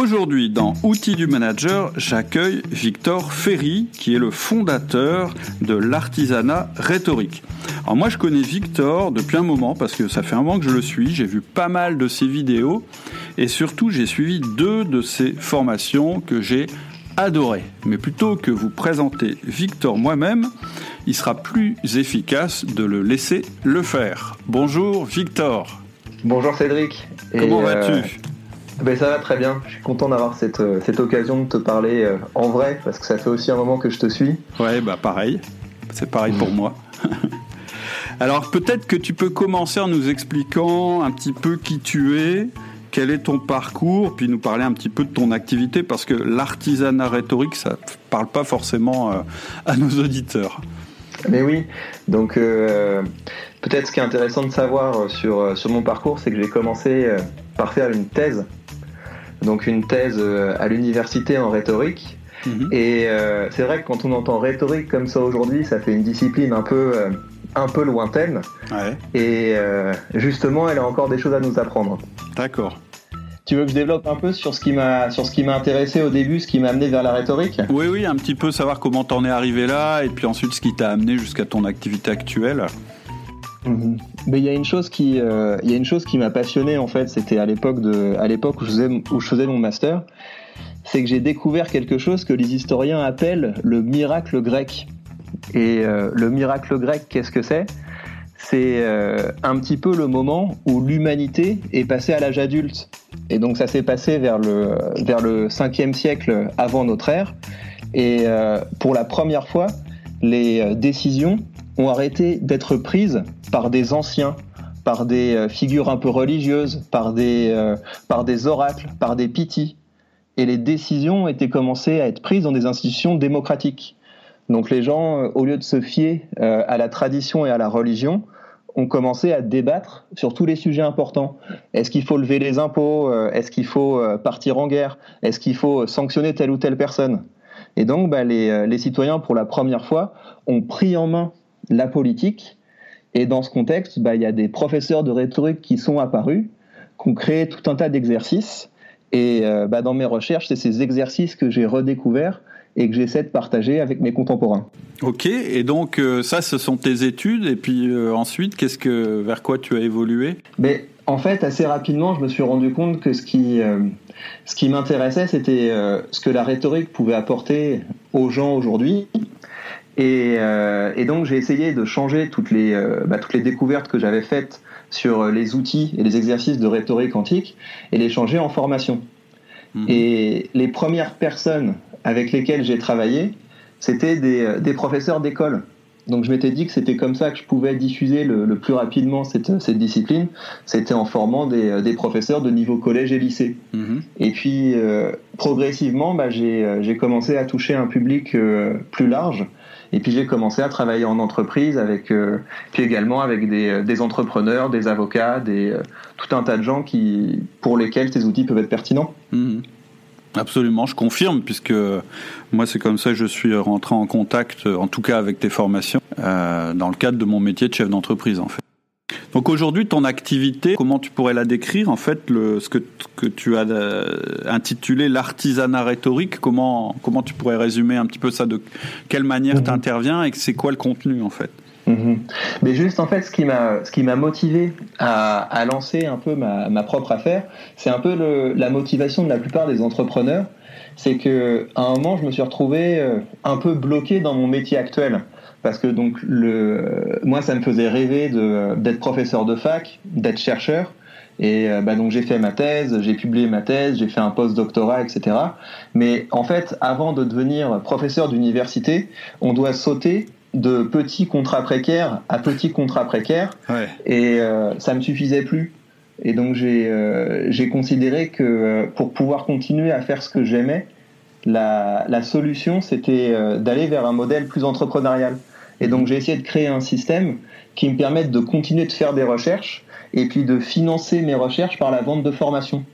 Aujourd'hui, dans Outils du Manager, j'accueille Victor Ferry, qui est le fondateur de l'artisanat rhétorique. Alors moi, je connais Victor depuis un moment, parce que ça fait un moment que je le suis, j'ai vu pas mal de ses vidéos, et surtout, j'ai suivi deux de ses formations que j'ai adorées. Mais plutôt que vous présenter Victor moi-même, il sera plus efficace de le laisser le faire. Bonjour Victor. Bonjour Cédric. Comment vas-tu? Ben ça va très bien. Je suis content d'avoir cette, euh, cette occasion de te parler euh, en vrai parce que ça fait aussi un moment que je te suis. Ouais, bah pareil. C'est pareil pour moi. Alors peut-être que tu peux commencer en nous expliquant un petit peu qui tu es, quel est ton parcours, puis nous parler un petit peu de ton activité parce que l'artisanat rhétorique, ça parle pas forcément euh, à nos auditeurs. Mais oui, donc peut-être ce qui est intéressant de savoir sur, sur mon parcours, c'est que j'ai commencé par faire une thèse donc une thèse euh, à l'université en rhétorique. Mhm. Et euh, c'est vrai que quand on entend rhétorique comme ça aujourd'hui, ça fait une discipline un peu, euh, un peu lointaine. Et justement, elle a encore des choses à nous apprendre. D'accord. Tu veux que je développe un peu sur ce qui m'a sur ce qui m'a intéressé au début, ce qui m'a amené vers la rhétorique? Oui, oui, un petit peu savoir comment t'en es arrivé là, et puis ensuite ce qui t'a amené jusqu'à ton activité actuelle. Mhm. Mais il y a une chose qui, euh, il y a une chose qui m'a passionné en fait. C'était à l'époque de, à l'époque où je faisais, où je faisais mon master, c'est que j'ai découvert quelque chose que les historiens appellent le miracle grec. Et euh, le miracle grec, qu'est-ce que c'est? C'est euh, un petit peu le moment où l'humanité est passée à l'âge adulte. Et donc ça s'est passé vers le vers le 5e siècle avant notre ère. Et pour la première fois, les décisions ont arrêté d'être prises par des anciens, par des euh, figures un peu religieuses, par des, euh, par des oracles, par des pitis. Et les décisions étaient commencées à être prises dans des institutions démocratiques. Donc les gens, euh, au lieu de se fier à la tradition et à la religion, ont commencé à débattre sur tous les sujets importants. Est-ce qu'il faut lever les impôts? Est-ce qu'il faut partir en guerre? Est-ce qu'il faut sanctionner telle ou telle personne? Et donc bah, les, les citoyens, pour la première fois, ont pris en main la politique. Et dans ce contexte, bah, il y a des professeurs de rhétorique qui sont apparus, qui ont créé tout un tas d'exercices. Et euh, bah, dans mes recherches, c'est ces exercices que j'ai redécouverts et que j'essaie de partager avec mes contemporains. Ok, et donc euh, ça, ce sont tes études, et puis euh, ensuite, qu'est-ce que, vers quoi tu as évolué? Mais en fait, assez rapidement, je me suis rendu compte que ce qui, ce qui m'intéressait, c'était ce que la rhétorique pouvait apporter aux gens aujourd'hui, euh, et, donc j'ai essayé de changer toutes les, euh, bah, toutes les découvertes que j'avais faites sur les outils et les exercices de rhétorique antique et les changer en formation. Mhm. Et les premières personnes avec lesquelles j'ai travaillé, c'était des, euh, des, professeurs d'école. Donc je m'étais dit que c'était comme ça que je pouvais diffuser le, plus rapidement cette, cette discipline, c'était en formant des, des, professeurs de niveau collège et lycée. Mhm. Et puis progressivement, bah, j'ai commencé à toucher un public plus large et puis j'ai commencé à travailler en entreprise avec, euh, puis également avec des, euh, des, entrepreneurs, des avocats, des, euh, tout un tas de gens qui, pour lesquels ces outils peuvent être pertinents. Mmh. Absolument, je confirme, puisque moi c'est comme ça que je suis rentré en contact, en tout cas avec tes formations, euh, dans le cadre de mon métier de chef d'entreprise en fait. Donc aujourd'hui, ton activité, comment tu pourrais la décrire En fait, le, ce que, que tu as euh, intitulé l'artisanat rhétorique, comment, comment tu pourrais résumer un petit peu ça? De quelle manière mhm. tu interviens et c'est quoi le contenu en fait? Mhm. Mais juste en fait, ce qui m'a ce qui m'a motivé à, à, lancer un peu ma, ma propre affaire, c'est un peu le, la motivation de la plupart des entrepreneurs, c'est que à un moment, je me suis retrouvé euh, un peu bloqué dans mon métier actuel parce que donc le, moi ça me faisait rêver d'être professeur de fac, d'être chercheur. Et euh, bah donc j'ai fait ma thèse, j'ai publié ma thèse, j'ai fait un post-doctorat, etc. Mais en fait, avant de devenir professeur d'université, on doit sauter de petits contrats précaires à petits contrats précaires. Ouais. Et euh, ça me suffisait plus. Et donc j'ai euh, j'ai considéré que euh, pour pouvoir continuer à faire ce que j'aimais, la, la solution c'était d'aller vers un modèle plus entrepreneurial. Et donc j'ai essayé de créer un système qui me permette de continuer de faire des recherches et puis de financer mes recherches par la vente de formation.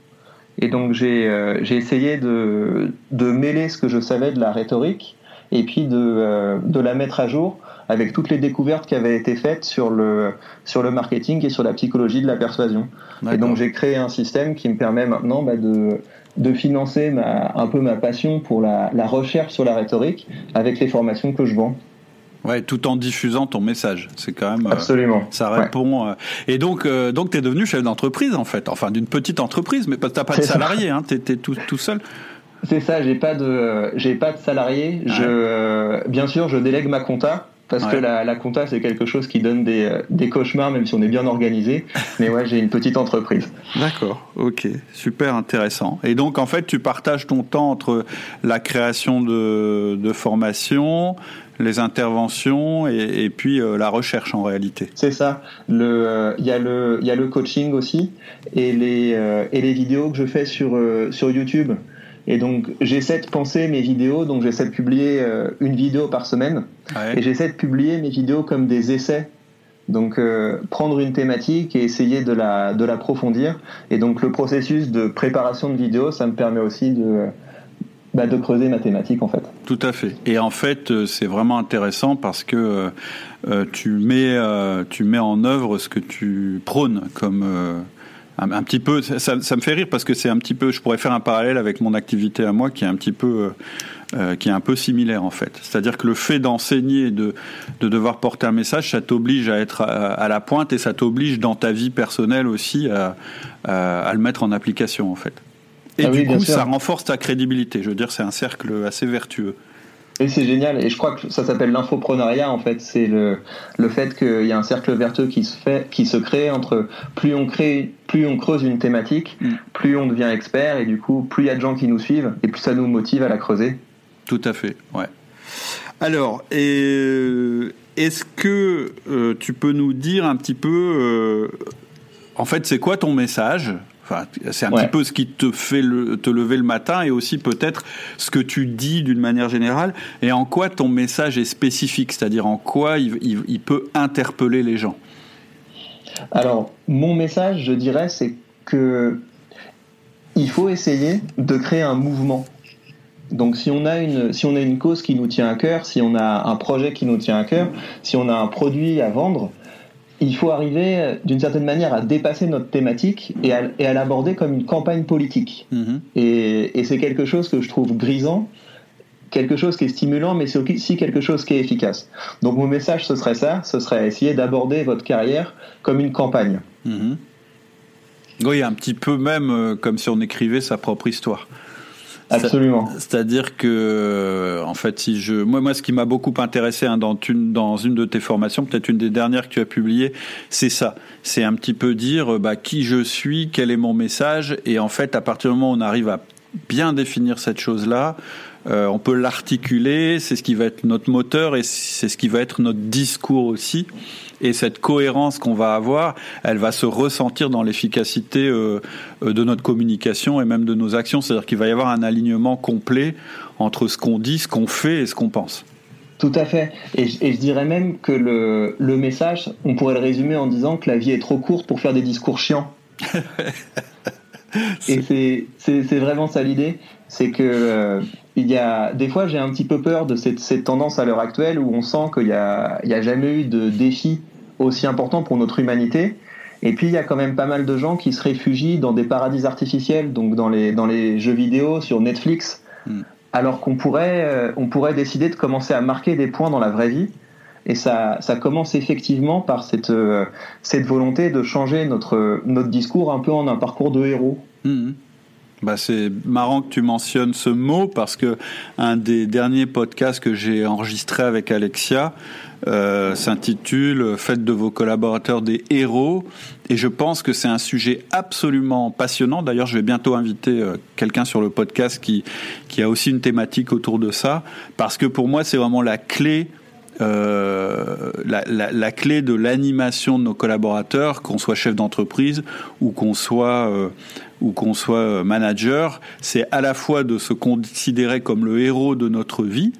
Et donc j'ai euh, essayé de, de, mêler ce que je savais de la rhétorique et puis de, euh, de, la mettre à jour avec toutes les découvertes qui avaient été faites sur le, sur le marketing et sur la psychologie de la persuasion. Et donc j'ai créé un système qui me permet maintenant bah, de, de financer ma, un peu ma passion pour la, la recherche sur la rhétorique avec les formations que je vends. Ouais, tout en diffusant ton message. C'est quand même. Euh, Absolument. ça répond. Euh, et donc, euh, donc tu es devenu chef d'entreprise, en fait. Enfin, d'une petite entreprise, mais tu n'as pas de salarié, hein. Tu es, tout, tout seul. C'est ça, j'ai pas de, j'ai pas de salarié. Je, bien sûr, je délègue ma compta parce que la, la compta c'est quelque chose qui donne des, des, cauchemars même si on est bien organisé. Mais ouais, j'ai une petite entreprise. D'accord, ok, super intéressant. Et donc en fait, tu partages ton temps entre la création de, de formation, les interventions et, puis euh, la recherche en réalité. C'est ça. Il euh, y, a le, y a le coaching aussi et les, euh, et les vidéos que je fais sur, sur YouTube. Et donc j'essaie de penser mes vidéos, donc j'essaie de publier une vidéo par semaine et j'essaie de publier mes vidéos comme des essais. Donc prendre une thématique et essayer de la de l'approfondir. Et donc le processus de préparation de vidéo, ça me permet aussi de bah, de creuser mathématiques en fait. Tout à fait. Et en fait, euh, c'est vraiment intéressant parce que euh, euh, tu mets tu mets en œuvre ce que tu prônes comme un, petit peu. Ça, me fait rire parce que c'est un petit peu. Je pourrais faire un parallèle avec mon activité à moi qui est un petit peu similaire en fait. C'est-à-dire que le fait d'enseigner, de, de devoir porter un message, ça t'oblige à être à, la pointe et ça t'oblige dans ta vie personnelle aussi à, le mettre en application en fait. Et ah du coup, ça renforce ta crédibilité. Je veux dire, c'est un cercle assez vertueux. Et c'est génial. Et je crois que ça s'appelle l'infoprenariat, en fait. C'est le, le fait qu'il y a un cercle vertueux qui se fait, qui se crée entre plus on crée, plus on creuse une thématique, mm. plus on devient expert, et du coup, plus il y a de gens qui nous suivent, et plus ça nous motive à la creuser. Tout à fait, ouais. Alors, euh, est-ce que euh, tu peux nous dire un petit peu, euh, en fait, c'est quoi ton message Enfin, c'est un petit peu ce qui te fait te lever le matin et aussi peut-être ce que tu dis d'une manière générale et en quoi ton message est spécifique, c'est-à-dire en quoi il, peut interpeller les gens. Alors, mon message, je dirais, c'est que il faut essayer de créer un mouvement. Donc si on a une si on a une cause qui nous tient à cœur, si on a un projet qui nous tient à cœur, si on a un produit à vendre, il faut arriver d'une certaine manière à dépasser notre thématique et à, l'aborder comme une campagne politique. Mhm. Et, c'est quelque chose que je trouve grisant, quelque chose qui est stimulant, mais c'est aussi quelque chose qui est efficace. Donc mon message, ce serait ça, ce serait essayer d'aborder votre carrière comme une campagne. Mhm. Oui, un petit peu même euh, comme si on écrivait sa propre histoire. Absolument. C'est-à-dire que, euh, en fait, si je, moi, moi, ce qui m'a beaucoup intéressé hein, dans, une, dans une de tes formations, peut-être une des dernières que tu as publiées, c'est ça. C'est un petit peu dire, euh, bah, qui je suis, quel est mon message, et en fait, à partir du moment où on arrive à bien définir cette chose-là, euh, on peut l'articuler, c'est ce qui va être notre moteur et c'est ce qui va être notre discours aussi et cette cohérence qu'on va avoir, elle va se ressentir dans l'efficacité euh, euh, de notre communication et même de nos actions. C'est-à-dire qu'il va y avoir un alignement complet entre ce qu'on dit, ce qu'on fait et ce qu'on pense. Tout à fait. Et, je dirais même que le, le, message, on pourrait le résumer en disant que la vie est trop courte pour faire des discours chiants. et c'est vraiment ça l'idée. C'est que euh, il y a des fois j'ai un petit peu peur de cette, cette tendance à l'heure actuelle où on sent qu'il n'y a, a jamais eu de défi aussi important pour notre humanité. Et puis il y a quand même pas mal de gens qui se réfugient dans des paradis artificiels, donc dans les, dans les jeux vidéo, sur Netflix, hmm. alors qu'on pourrait, euh, on pourrait décider de commencer à marquer des points dans la vraie vie. Et ça, ça commence effectivement par cette, euh, cette volonté de changer notre, notre discours un peu en un parcours de héros. Hmm. Bah c'est marrant que tu mentionnes ce mot parce que un des derniers podcasts que j'ai enregistré avec Alexia euh, s'intitule Faites de vos collaborateurs des héros et je pense que c'est un sujet absolument passionnant. D'ailleurs, je vais bientôt inviter euh, quelqu'un sur le podcast qui qui a aussi une thématique autour de ça parce que pour moi c'est vraiment la clé euh, la, la, la, clé de l'animation de nos collaborateurs, qu'on soit chef d'entreprise ou qu'on soit euh, ou qu'on soit euh, manager, c'est à la fois de se considérer comme le héros de notre vie,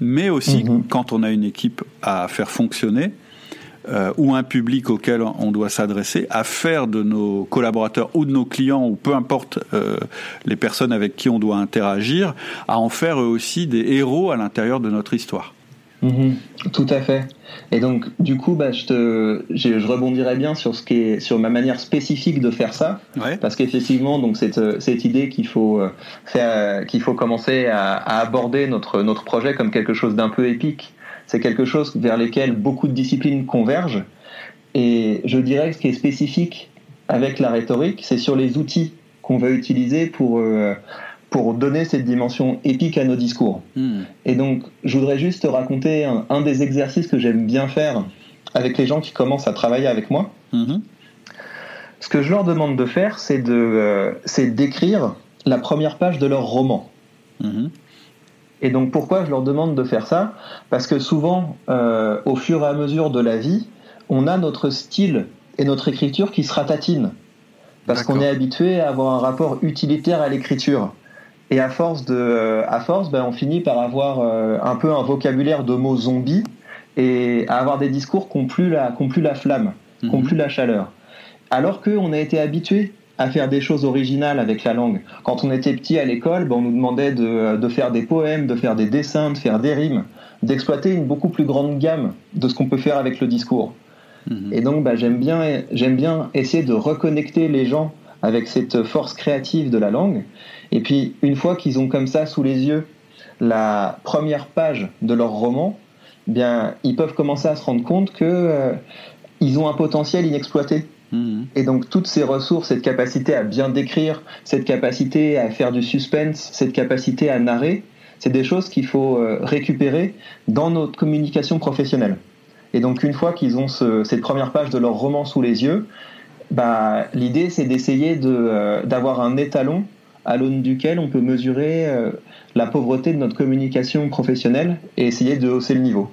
mais aussi mhm. quand on a une équipe à faire fonctionner euh, ou un public auquel on doit s'adresser, à faire de nos collaborateurs ou de nos clients ou peu importe euh, les personnes avec qui on doit interagir, à en faire eux aussi des héros à l'intérieur de notre histoire. Mhm. tout à fait. Et donc, du coup, bah, je, te, je, rebondirai bien sur, ce qui est, sur ma manière spécifique de faire ça. Parce qu'effectivement, donc cette, cette idée qu'il faut, euh, faire, qu'il faut commencer à, à, aborder notre, notre projet comme quelque chose d'un peu épique, c'est quelque chose vers lequel beaucoup de disciplines convergent. Et je dirais que ce qui est spécifique avec la rhétorique, c'est sur les outils qu'on va utiliser pour, euh, pour donner cette dimension épique à nos discours. Hmm. Et donc, je voudrais juste te raconter un, des exercices que j'aime bien faire avec les gens qui commencent à travailler avec moi. Hmm. Ce que je leur demande de faire, c'est de, euh, d'écrire la première page de leur roman. Hmm. Et donc, pourquoi je leur demande de faire ça? Parce que souvent, euh, au fur et à mesure de la vie, on a notre style et notre écriture qui se ratatinent. Parce qu'on est habitué à avoir un rapport utilitaire à l'écriture. Et à force de, à force, ben, on finit par avoir euh, un peu un vocabulaire de mots zombies et à avoir des discours qui n'ont plus la, plus la flamme, qui n'ont mhm. plus la chaleur. Alors qu'on a été habitué à faire des choses originales avec la langue. Quand on était petit à l'école, ben, on nous demandait de, de, faire des poèmes, de faire des dessins, de faire des rimes, d'exploiter une beaucoup plus grande gamme de ce qu'on peut faire avec le discours. Mhm. Et donc, ben, j'aime bien, j'aime bien essayer de reconnecter les gens avec cette force créative de la langue et puis, une fois qu'ils ont comme ça sous les yeux la première page de leur roman, eh bien, ils peuvent commencer à se rendre compte que euh, ils ont un potentiel inexploité. Mmh. Et donc toutes ces ressources, cette capacité à bien décrire, cette capacité à faire du suspense, cette capacité à narrer, c'est des choses qu'il faut euh, récupérer dans notre communication professionnelle. Et donc une fois qu'ils ont cette première page de leur roman sous les yeux, bah, l'idée c'est d'essayer euh, d'avoir un étalon à l'aune duquel on peut mesurer euh, la pauvreté de notre communication professionnelle et essayer de hausser le niveau.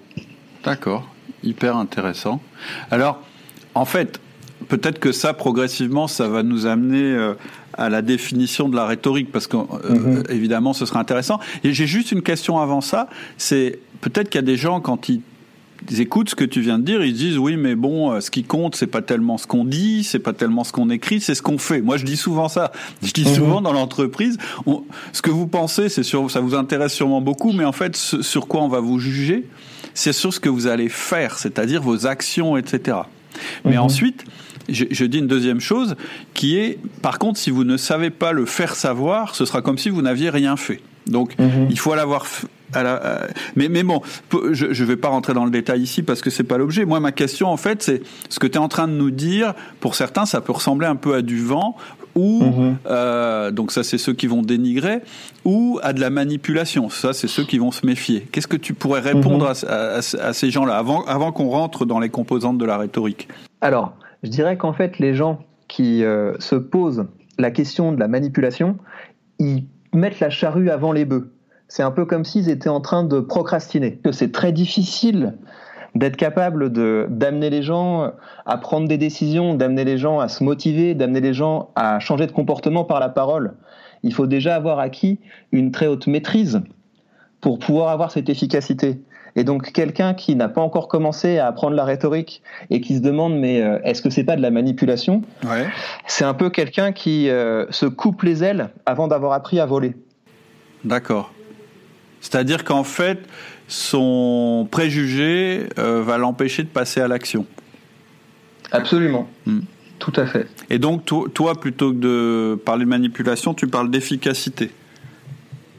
D'accord, hyper intéressant. Alors, en fait, peut-être que ça, progressivement, ça va nous amener euh, à la définition de la rhétorique, parce qu'évidemment, euh, mm-hmm. ce sera intéressant. Et j'ai juste une question avant ça, c'est peut-être qu'il y a des gens, quand ils ils écoutent ce que tu viens de dire, ils disent oui, mais bon, euh, ce qui compte, c'est pas tellement ce qu'on dit, c'est pas tellement ce qu'on écrit, c'est ce qu'on fait. Moi, je dis souvent ça. Je dis mhm. souvent dans l'entreprise, ce que vous pensez, c'est sur, ça vous intéresse sûrement beaucoup, mais en fait, sur quoi on va vous juger, c'est sur ce que vous allez faire, c'est-à-dire vos actions, etc. Mais mhm. ensuite, je, je, dis une deuxième chose qui est, par contre, si vous ne savez pas le faire savoir, ce sera comme si vous n'aviez rien fait. Donc, mhm. il faut l'avoir euh, mais, mais bon, je ne vais pas rentrer dans le détail ici parce que c'est pas l'objet. Moi, ma question, en fait, c'est ce que tu es en train de nous dire. Pour certains, ça peut ressembler un peu à du vent ou mhm. euh, donc ça, c'est ceux qui vont dénigrer ou à de la manipulation. Ça, c'est ceux qui vont se méfier. Qu'est-ce que tu pourrais répondre mhm. à, ces gens-là avant, avant qu'on rentre dans les composantes de la rhétorique? Alors, je dirais qu'en fait, les gens qui euh, se posent la question de la manipulation, ils mettent la charrue avant les bœufs c'est un peu comme s'ils étaient en train de procrastiner. C'est très difficile d'être capable de d'amener les gens à prendre des décisions, d'amener les gens à se motiver, d'amener les gens à changer de comportement par la parole. Il faut déjà avoir acquis une très haute maîtrise pour pouvoir avoir cette efficacité. Et donc quelqu'un qui n'a pas encore commencé à apprendre la rhétorique et qui se demande mais euh, est-ce que c'est pas de la manipulation C'est un peu quelqu'un qui euh, se coupe les ailes avant d'avoir appris à voler. D'accord. C'est-à-dire qu'en fait, son préjugé euh, va l'empêcher de passer à l'action. Absolument. Hmm. Tout à fait. Et donc, toi, plutôt que de parler de manipulation, tu parles d'efficacité.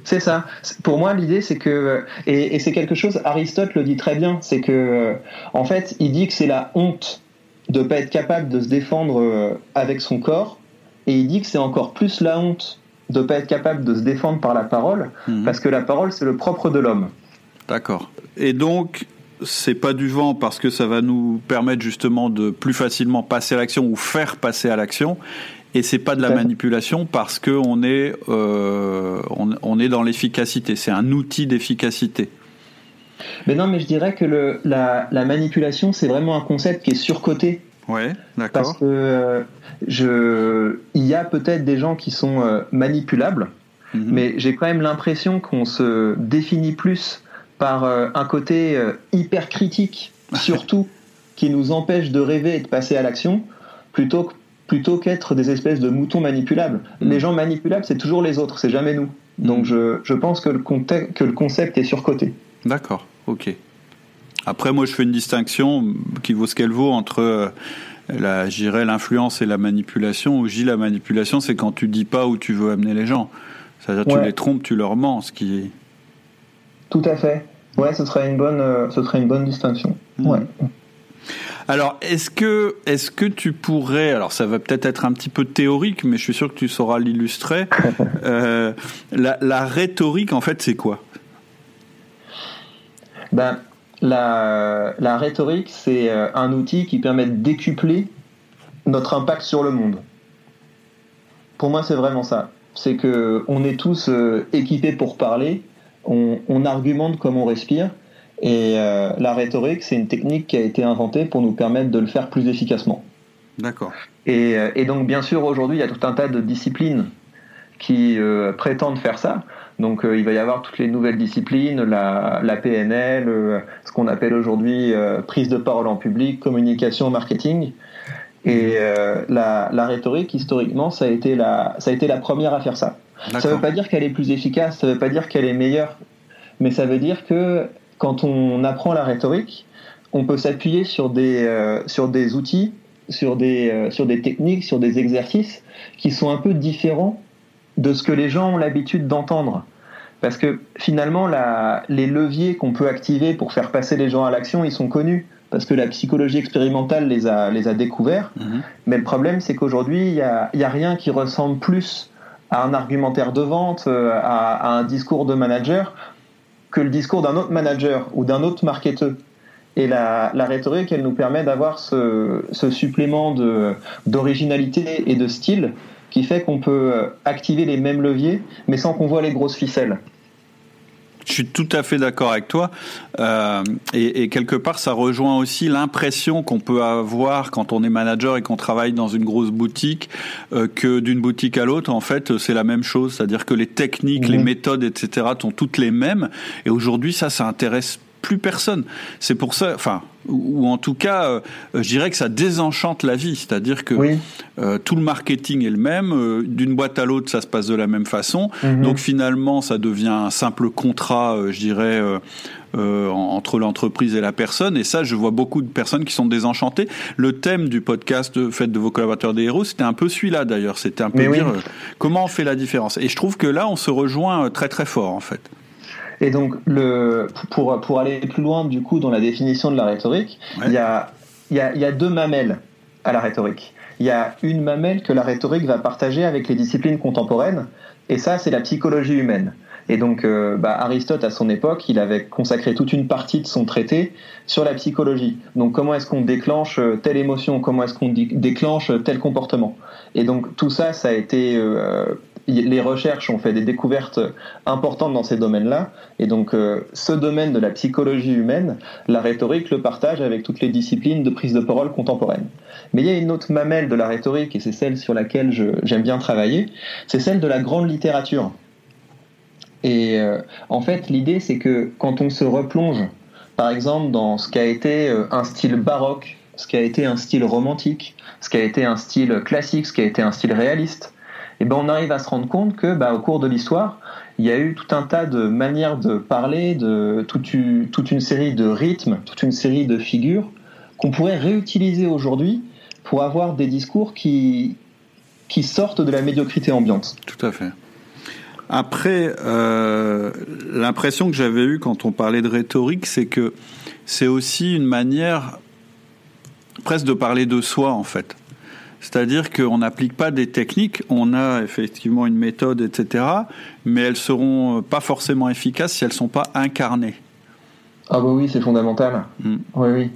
C'est ça. Pour moi, l'idée, c'est que, et, c'est quelque chose, Aristote le dit très bien, c'est que, euh, en fait, il dit que c'est la honte de ne pas être capable de se défendre euh, avec son corps, et il dit que c'est encore plus la honte de pas être capable de se défendre par la parole, mhm. parce que la parole, c'est le propre de l'homme. D'accord. Et donc, c'est pas du vent parce que ça va nous permettre justement de plus facilement passer à l'action ou faire passer à l'action. Et c'est pas de la manipulation parce que on est, euh, on, est dans l'efficacité. C'est un outil d'efficacité. Mais non, mais je dirais que le, la, la manipulation, c'est vraiment un concept qui est surcoté Ouais, d'accord. Parce que euh, je, il y a peut-être des gens qui sont euh, manipulables, mhm. mais j'ai quand même l'impression qu'on se définit plus par euh, un côté hyper critique, surtout, qui nous empêche de rêver et de passer à l'action, plutôt plutôt qu'être des espèces de moutons manipulables. Mhm. Les gens manipulables, c'est toujours les autres, c'est jamais nous. Donc mhm. je, je pense que le, que le concept est surcoté. D'accord, ok. Après, moi, je fais une distinction qui vaut ce qu'elle vaut entre euh, la, j'irais l'influence et la manipulation. Où dis la manipulation, c'est quand tu dis pas où tu veux amener les gens. C'est-à-dire tu les trompes, tu leur mens, ce qui. Tout à fait. Ouais, ce serait une bonne, euh, ce serait une bonne distinction. Mmh. Ouais. Alors, est-ce que, est-ce que tu pourrais, alors ça va peut-être être un petit peu théorique, mais je suis sûr que tu sauras l'illustrer. euh, la, la, rhétorique, en fait, c'est quoi? Ben, la, la rhétorique, c'est euh, un outil qui permet de décupler notre impact sur le monde. Pour moi, c'est vraiment ça. C'est que on est tous euh, équipés pour parler, on, on argumente comme on respire, et euh, la rhétorique, c'est une technique qui a été inventée pour nous permettre de le faire plus efficacement. D'accord. Et, et, donc, bien sûr, aujourd'hui, il y a tout un tas de disciplines qui euh, prétendent faire ça. Donc, euh, il va y avoir toutes les nouvelles disciplines, la, la PNL, euh, ce qu'on appelle aujourd'hui prise de parole en public, communication, marketing. Et la, la, rhétorique, historiquement, ça a, été la, ça a été la première à faire ça. Ça ne veut pas dire qu'elle est plus efficace, ça ne veut pas dire qu'elle est meilleure, mais ça veut dire que quand on apprend la rhétorique, on peut s'appuyer sur des, euh, sur des outils, sur des, euh, sur des techniques, sur des exercices qui sont un peu différents de ce que les gens ont l'habitude d'entendre. Parce que finalement, la, les leviers qu'on peut activer pour faire passer les gens à l'action, ils sont connus. Parce que la psychologie expérimentale les a, les a découverts. Mhm. Mais le problème, c'est qu'aujourd'hui, il n'y a, y a rien qui ressemble plus à un argumentaire de vente, euh, à, à un discours de manager, que le discours d'un autre manager ou d'un autre marketeur. Et la, la, rhétorique, elle nous permet d'avoir ce, ce, supplément d'originalité et de style qui fait qu'on peut activer les mêmes leviers, mais sans qu'on voit les grosses ficelles. Je suis tout à fait d'accord avec toi. Euh, et, et, quelque part, ça rejoint aussi l'impression qu'on peut avoir quand on est manager et qu'on travaille dans une grosse boutique, euh, que d'une boutique à l'autre, en fait, c'est la même chose. C'est-à-dire que les techniques, les mmh. méthodes, etc., sont toutes les mêmes. Et aujourd'hui, ça, ça intéresse plus personne. C'est pour ça, enfin, ou, en tout cas, euh, je dirais que ça désenchante la vie. C'est-à-dire que euh, tout le marketing est le même, euh, d'une boîte à l'autre, ça se passe de la même façon. Mhm. Donc finalement, ça devient un simple contrat, je dirais. entre l'entreprise et la personne. Et ça, je vois beaucoup de personnes qui sont désenchantées. Le thème du podcast Faites de vos collaborateurs des héros, c'était un peu celui-là d'ailleurs. C'était un peu dire comment on fait la différence. Et je trouve que là, on se rejoint très très fort en fait. Et donc, le, pour, pour aller plus loin, du coup, dans la définition de la rhétorique, il y, a, y, a, y a deux mamelles à la rhétorique. Il y a une mamelle que la rhétorique va partager avec les disciplines contemporaines, et ça, c'est la psychologie humaine. Et donc, euh, bah, Aristote, à son époque, il avait consacré toute une partie de son traité sur la psychologie. Donc, comment est-ce qu'on déclenche euh, telle émotion? Comment est-ce qu'on déclenche tel comportement? Et donc, tout ça, ça a été euh, les recherches ont fait des découvertes importantes dans ces domaines-là. Et donc, euh, ce domaine de la psychologie humaine, la rhétorique le partage avec toutes les disciplines de prise de parole contemporaine. Mais il y a une autre mamelle de la rhétorique, et c'est celle sur laquelle j'aime bien travailler, c'est celle de la grande littérature. Et euh, en fait, l'idée, c'est que quand on se replonge, par exemple, dans ce qu'a été euh, un style baroque, ce qui a été un style romantique, ce qui a été un style classique, ce qui a été un style réaliste, et ben on arrive à se rendre compte que bah, au cours de l'histoire, il y a eu tout un tas de manières de parler, de toute une, toute une série de rythmes, toute une série de figures qu'on pourrait réutiliser aujourd'hui pour avoir des discours qui, qui sortent de la médiocrité ambiante. Tout à fait. Après, euh, l'impression que j'avais eue quand on parlait de rhétorique, c'est que c'est aussi une manière presque de parler de soi, en fait. C'est-à-dire qu'on n'applique pas des techniques, on a effectivement une méthode, etc., mais elles seront pas forcément efficaces si elles ne sont pas incarnées. Ah bah oui, c'est fondamental. Mm. Oui, oui.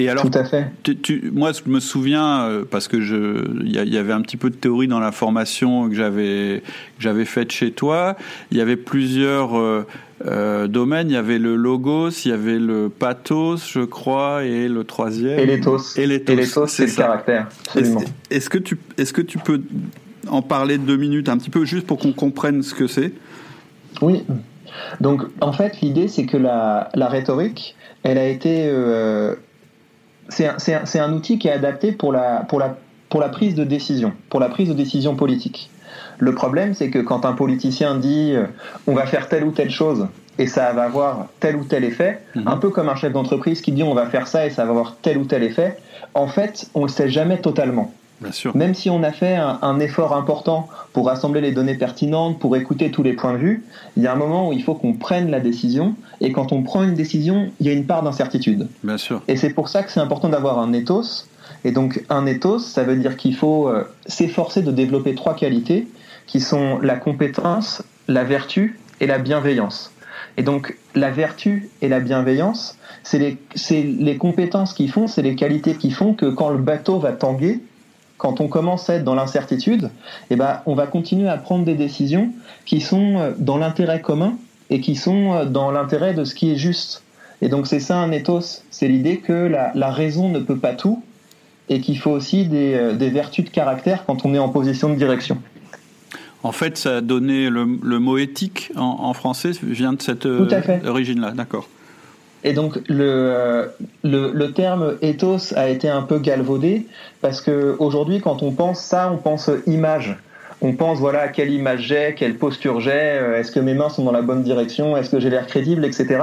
Et alors, Tout à fait. Tu, moi, je me souviens euh, parce que je, il y, avait un petit peu de théorie dans la formation que j'avais faite chez toi. Il y avait plusieurs euh, euh, domaines. Il y avait le logos, il y avait le pathos, je crois, et le troisième. Et l'éthos. Et l'éthos, c'est le caractère. Est-ce que tu, est-ce que tu peux en parler deux minutes, un petit peu juste pour qu'on comprenne ce que c'est? Oui. Donc, en fait, l'idée, c'est que la, la, rhétorique, elle a été c'est un, outil qui est adapté pour la, pour, la, pour la prise de décision, pour la prise de décision politique. Le problème, c'est que quand un politicien dit euh, on va faire telle ou telle chose et ça va avoir tel ou tel effet, Mhm. un peu comme un chef d'entreprise qui dit on va faire ça et ça va avoir tel ou tel effet, en fait, on le sait jamais totalement. Bien sûr. Même si on a fait un, un effort important pour rassembler les données pertinentes, pour écouter tous les points de vue, il y a un moment où il faut qu'on prenne la décision, et quand on prend une décision, il y a une part d'incertitude. Bien sûr. Et c'est pour ça que c'est important d'avoir un ethos. Et donc un ethos, ça veut dire qu'il faut euh, s'efforcer de développer trois qualités qui sont la compétence, la vertu et la bienveillance. Et donc la vertu et la bienveillance, c'est les, c'est les compétences qui font, c'est les qualités qui font que quand le bateau va tanguer, quand on commence à être dans l'incertitude, eh ben, on va continuer à prendre des décisions qui sont euh, dans l'intérêt commun et qui sont euh, dans l'intérêt de ce qui est juste. Et donc c'est ça un ethos, c'est l'idée que la, la raison ne peut pas tout et qu'il faut aussi des, euh, des vertus de caractère quand on est en position de direction. En fait, ça a donné le, le mot éthique en, en français vient de cette origine-là. D'accord. Et donc le, le, le terme ethos a été un peu galvaudé parce que aujourd'hui quand on pense ça, on pense image. On pense voilà quelle image j'ai, quelle posture j'ai, euh, est-ce que mes mains sont dans la bonne direction, est-ce que j'ai l'air crédible, etc.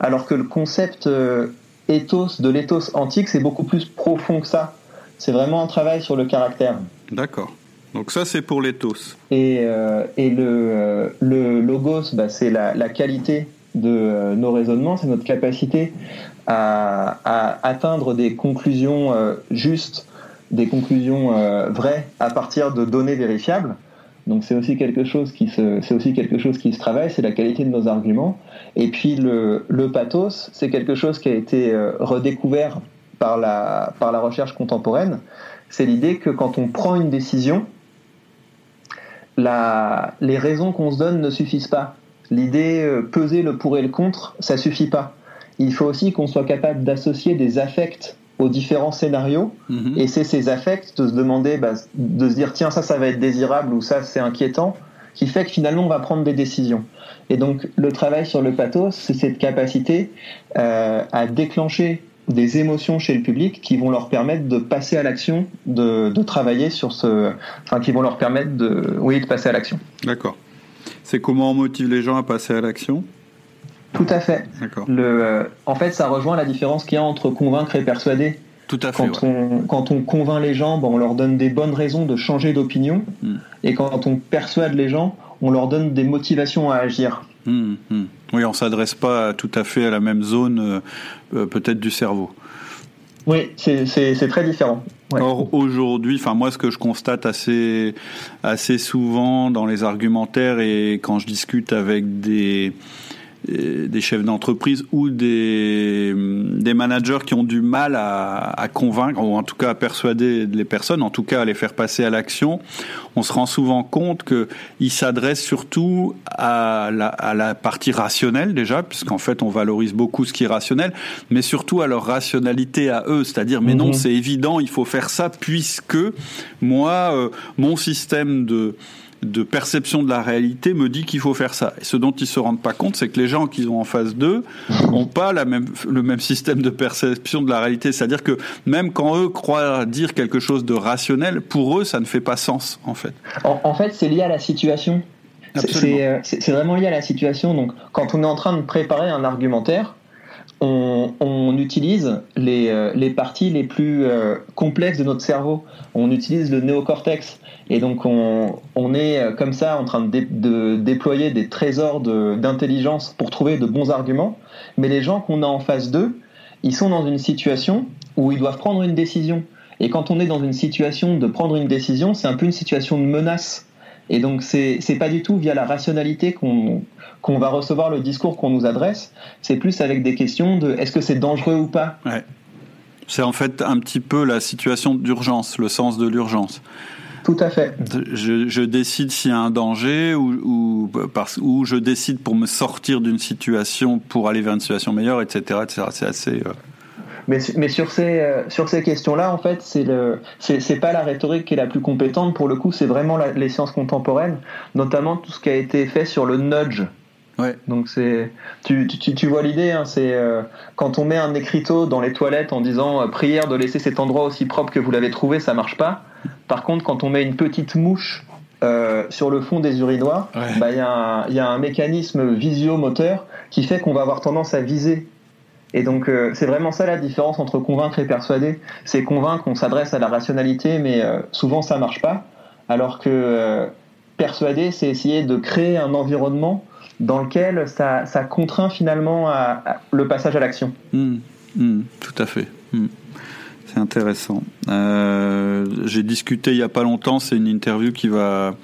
Alors que le concept euh, ethos de l'ethos antique c'est beaucoup plus profond que ça. C'est vraiment un travail sur le caractère. D'accord. Donc ça, c'est pour l'éthos. Et, euh, et le, euh, le logos, bah, c'est la, la qualité de euh, nos raisonnements, c'est notre capacité à, atteindre des conclusions euh, justes, des conclusions euh, vraies à partir de données vérifiables. Donc c'est aussi quelque chose qui se, c'est aussi quelque chose qui se travaille, c'est la qualité de nos arguments. Et puis le, le pathos, c'est quelque chose qui a été redécouvert par la, par la recherche contemporaine. C'est l'idée que quand on prend une décision, la, les raisons qu'on se donne ne suffisent pas. L'idée euh, peser le pour et le contre, ça suffit pas. Il faut aussi qu'on soit capable d'associer des affects aux différents scénarios. Mhm. Et c'est ces affects de se demander, bah, de se dire tiens ça ça va être désirable ou ça c'est inquiétant, qui fait que finalement on va prendre des décisions. Et donc le travail sur le pathos, c'est cette capacité euh, à déclencher des émotions chez le public qui vont leur permettre de passer à l'action, de, de travailler sur ce, enfin qui vont leur permettre de, oui, de passer à l'action. D'accord. C'est comment on motive les gens à passer à l'action Tout à fait. Le, euh, en fait, ça rejoint la différence qu'il y a entre convaincre et persuader. Tout à fait. Quand, ouais. on, quand on convainc les gens, ben, on leur donne des bonnes raisons de changer d'opinion. Mm. Et quand on persuade les gens, on leur donne des motivations à agir. Hum, hum. Oui, on s'adresse pas tout à fait à la même zone, euh, euh, peut-être du cerveau. Oui, c'est très différent. Or aujourd'hui, enfin moi, ce que je constate assez assez souvent dans les argumentaires et quand je discute avec des euh, des chefs d'entreprise ou des, des managers qui ont du mal à, à convaincre ou en tout cas à persuader les personnes, en tout cas à les faire passer à l'action, on se rend souvent compte qu'ils s'adressent surtout à la, à la partie rationnelle déjà, puisqu'en fait on valorise beaucoup ce qui est rationnel, mais surtout à leur rationalité à eux, c'est-à-dire mais non Mhm. c'est évident, il faut faire ça puisque moi euh, mon système de de perception de la réalité me dit qu'il faut faire ça. Et ce dont ils se rendent pas compte, c'est que les gens qu'ils ont en face d'eux n'ont pas la même, le même système de perception de la réalité. C'est-à-dire que même quand eux croient dire quelque chose de rationnel, pour eux, ça ne fait pas sens, en fait. En, en fait, c'est lié à la situation. C'est- euh, c'est vraiment lié à la situation. Donc, quand on est en train de préparer un argumentaire, on, utilise les, euh, les parties les plus euh, complexes de notre cerveau. On utilise le néocortex. Et donc, on, on est euh, comme ça en train de, dé- de déployer des trésors d'intelligence pour trouver de bons arguments. Mais les gens qu'on a en face d'eux, ils sont dans une situation où ils doivent prendre une décision. Et quand on est dans une situation de prendre une décision, c'est un peu une situation de menace. Et donc, c'est c'est pas du tout via la rationalité qu'on qu'on va recevoir le discours qu'on nous adresse. C'est plus avec des questions de est-ce que c'est dangereux ou pas? C'est en fait un petit peu la situation d'urgence, le sens de l'urgence. Tout à fait. Je, je décide s'il y a un danger ou, ou, parce, ou je décide pour me sortir d'une situation pour aller vers une situation meilleure, etc. etc. C'est assez. euh, Mais, mais sur ces, euh, sur ces questions-là, en fait, c'est le, c'est c'est pas la rhétorique qui est la plus compétente. Pour le coup, c'est vraiment la- les sciences contemporaines, notamment tout ce qui a été fait sur le nudge. Ouais. Donc c'est, tu, tu, tu vois l'idée, hein, c'est euh, quand on met un écriteau dans les toilettes en disant euh, prière de laisser cet endroit aussi propre que vous l'avez trouvé, ça marche pas. Par contre, quand on met une petite mouche sur le fond des urinoirs, bah, il y, y, a un mécanisme visio-moteur qui fait qu'on va avoir tendance à viser et donc euh, c'est vraiment ça la différence entre convaincre et persuader. C'est convaincre, on s'adresse à la rationalité, mais euh, souvent ça marche pas. Alors que euh, persuader, c'est essayer de créer un environnement dans lequel ça, contraint finalement le passage à l'action. Mmh, mmh, tout à fait. Mmh. C'est intéressant. J'ai discuté il y a pas longtemps, c'est une interview qui va